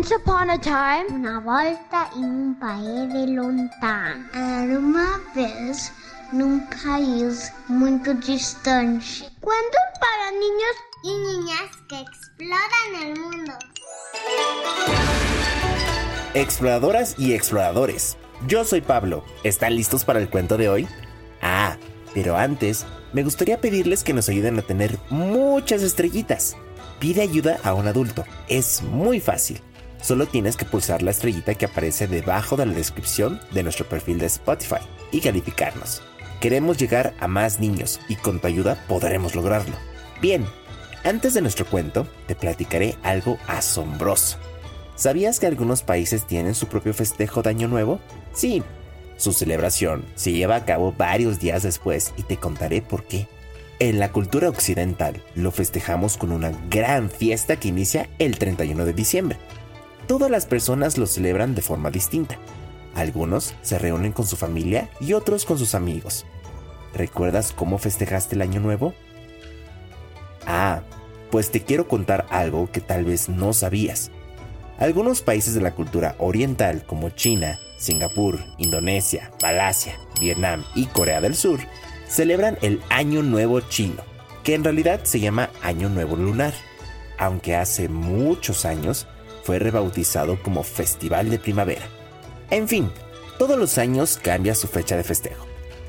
Once upon a time, una volta em um país lontano. Era uma vez num país muito distante. Cuento para niños y niñas que exploran el mundo. Exploradoras y exploradores, yo soy Pablo. ¿Están listos para el cuento de hoy? Ah, pero antes, me gustaría pedirles que nos ayuden a tener muchas estrellitas. Pide ayuda a un adulto. Es muy fácil. Solo tienes que pulsar la estrellita que aparece debajo de la descripción de nuestro perfil de Spotify y calificarnos. Queremos llegar a más niños y con tu ayuda podremos lograrlo. Bien, antes de nuestro cuento, te platicaré algo asombroso. ¿Sabías que algunos países tienen su propio festejo de Año Nuevo? Sí, su celebración se lleva a cabo varios días después y te contaré por qué. En la cultura occidental lo festejamos con una gran fiesta que inicia el 31 de diciembre. Todas las personas lo celebran de forma distinta. Algunos se reúnen con su familia y otros con sus amigos. ¿Recuerdas cómo festejaste el Año Nuevo? Ah, pues te quiero contar algo que tal vez no sabías. Algunos países de la cultura oriental como China, Singapur, Indonesia, Malasia, Vietnam y Corea del Sur celebran el Año Nuevo Chino, que en realidad se llama Año Nuevo Lunar, aunque hace muchos años fue rebautizado como Festival de Primavera. En fin, todos los años cambia su fecha de festejo.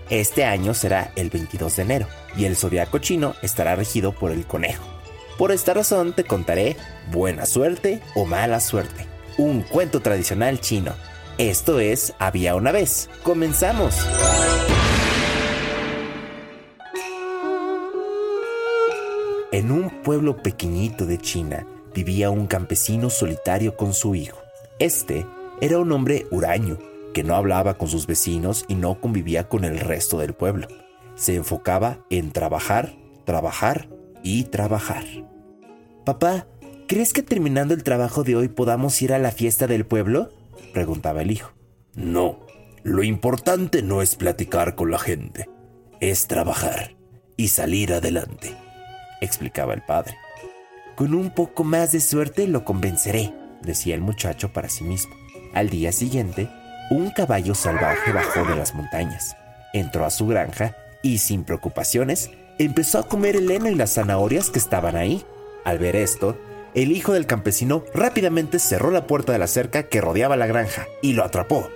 Este año será el 22 de enero y el zodiaco chino estará regido por el conejo. Por esta razón te contaré buena suerte o mala suerte, un cuento tradicional chino. Esto es Había una vez. Comenzamos. En un pueblo pequeñito de China vivía un campesino solitario con su hijo. Este era un hombre huraño que no hablaba con sus vecinos y no convivía con el resto del pueblo. Se enfocaba en trabajar, trabajar y trabajar. Papá, ¿crees que terminando el trabajo de hoy podamos ir a la fiesta del pueblo? preguntaba el hijo. No, lo importante no es platicar con la gente, es trabajar y salir adelante, explicaba el padre. Con un poco más de suerte lo convenceré, decía el muchacho para sí mismo. Al día siguiente, un caballo salvaje bajó de las montañas, entró a su granja y sin preocupaciones empezó a comer el heno y las zanahorias que estaban ahí. Al ver esto, el hijo del campesino rápidamente cerró la puerta de la cerca que rodeaba la granja y lo atrapó.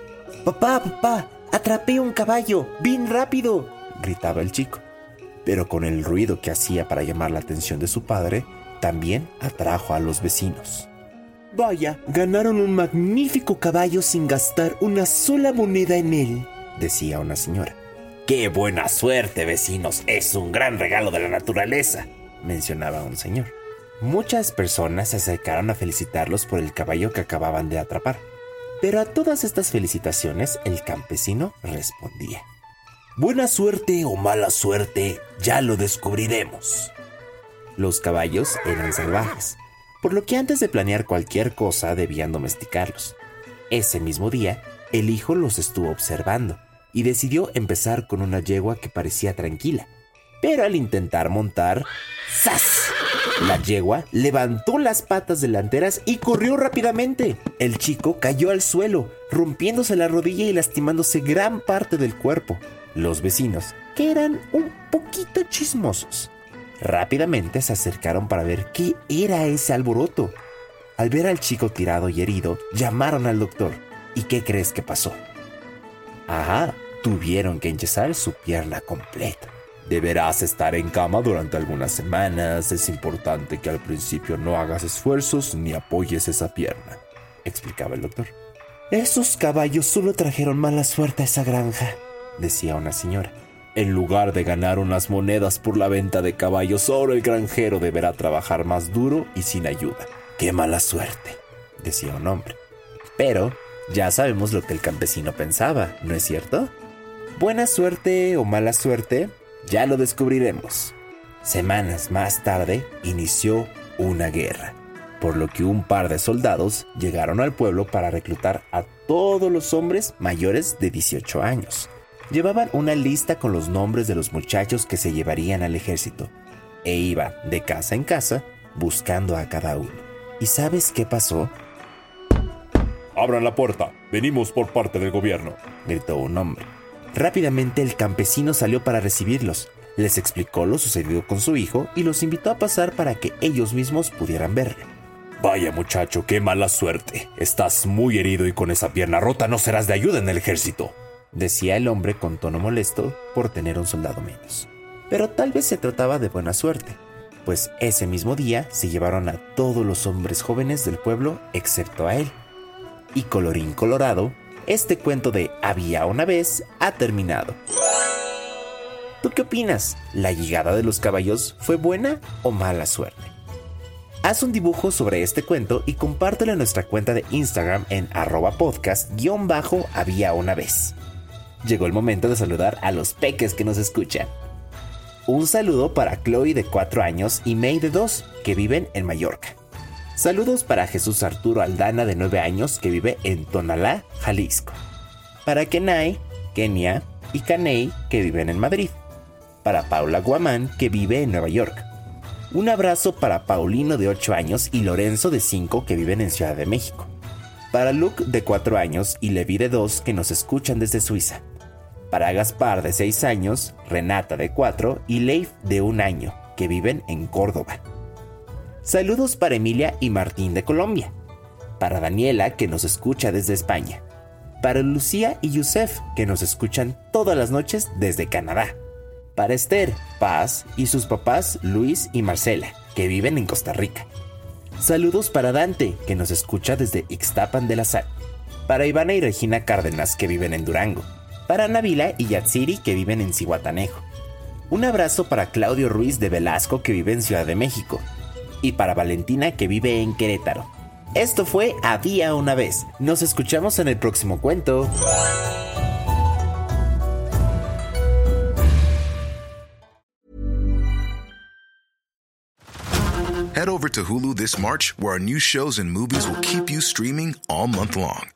Papá, papá, atrapé un caballo, bien rápido, gritaba el chico. Pero con el ruido que hacía para llamar la atención de su padre, también atrajo a los vecinos. Vaya, ganaron un magnífico caballo sin gastar una sola moneda en él, decía una señora. ¡Qué buena suerte, vecinos! Es un gran regalo de la naturaleza, mencionaba un señor. Muchas personas se acercaron a felicitarlos por el caballo que acababan de atrapar. Pero a todas estas felicitaciones el campesino respondía. Buena suerte o mala suerte, ya lo descubriremos. Los caballos eran salvajes, por lo que antes de planear cualquier cosa debían domesticarlos. Ese mismo día, el hijo los estuvo observando y decidió empezar con una yegua que parecía tranquila. Pero al intentar montar, ¡zas! La yegua levantó las patas delanteras y corrió rápidamente. El chico cayó al suelo, rompiéndose la rodilla y lastimándose gran parte del cuerpo. Los vecinos, que eran un poquito chismosos, rápidamente se acercaron para ver qué era ese alboroto. Al ver al chico tirado y herido, llamaron al doctor. ¿Y qué crees que pasó? Ajá, tuvieron que enyesar su pierna completa. Deberás estar en cama durante algunas semanas. Es importante que al principio no hagas esfuerzos ni apoyes esa pierna, explicaba el doctor. Esos caballos solo trajeron mala suerte a esa granja, decía una señora. En lugar de ganar unas monedas por la venta de caballos, ahora el granjero deberá trabajar más duro y sin ayuda. ¡Qué mala suerte! decía un hombre. Pero ya sabemos lo que el campesino pensaba, ¿no es cierto? Buena suerte o mala suerte, ya lo descubriremos. Semanas más tarde inició una guerra, por lo que un par de soldados llegaron al pueblo para reclutar a todos los hombres mayores de 18 años. Llevaban una lista con los nombres de los muchachos que se llevarían al ejército e iban de casa en casa buscando a cada uno. ¿Y sabes qué pasó? Abran la puerta, venimos por parte del gobierno, gritó un hombre. Rápidamente el campesino salió para recibirlos, les explicó lo sucedido con su hijo y los invitó a pasar para que ellos mismos pudieran verlo. Vaya muchacho, qué mala suerte. Estás muy herido y con esa pierna rota no serás de ayuda en el ejército, decía el hombre con tono molesto por tener un soldado menos. Pero tal vez se trataba de buena suerte, pues ese mismo día se llevaron a todos los hombres jóvenes del pueblo excepto a él. Y colorín colorado, este cuento de Había una vez ha terminado. ¿Tú qué opinas? ¿La llegada de los caballos fue buena o mala suerte? Haz un dibujo sobre este cuento y compártelo en nuestra cuenta de Instagram en arroba podcast-había una vez. Llegó el momento de saludar a los peques que nos escuchan. Un saludo para Chloe de 4 años y May de 2, que viven en Mallorca. Saludos para Jesús Arturo Aldana de 9 años que vive en Tonalá, Jalisco. Para Kenai, Kenia y Kanei que viven en Madrid. Para Paula Guamán que vive en Nueva York. Un abrazo para Paulino de 8 años y Lorenzo de 5 que viven en Ciudad de México. Para Luke de 4 años y Levi de 2 que nos escuchan desde Suiza. Para Gaspar de 6 años, Renata de 4 y Leif de 1 año que viven en Córdoba. Saludos para Emilia y Martín de Colombia. Para Daniela, que nos escucha desde España. Para Lucía y Yusef, que nos escuchan todas las noches desde Canadá. Para Esther, Paz y sus papás Luis y Marcela, que viven en Costa Rica. Saludos para Dante, que nos escucha desde Ixtapan de la Sal. Para Ivana y Regina Cárdenas, que viven en Durango. Para Navila y Yatsiri, que viven en Cihuatanejo. Un abrazo para Claudio Ruiz de Velasco, que vive en Ciudad de México y para Valentina que vive en Querétaro. Esto fue Había una vez. Nos escuchamos en el próximo cuento. Head over to Hulu this March, where our new shows and movies will keep you streaming all month long.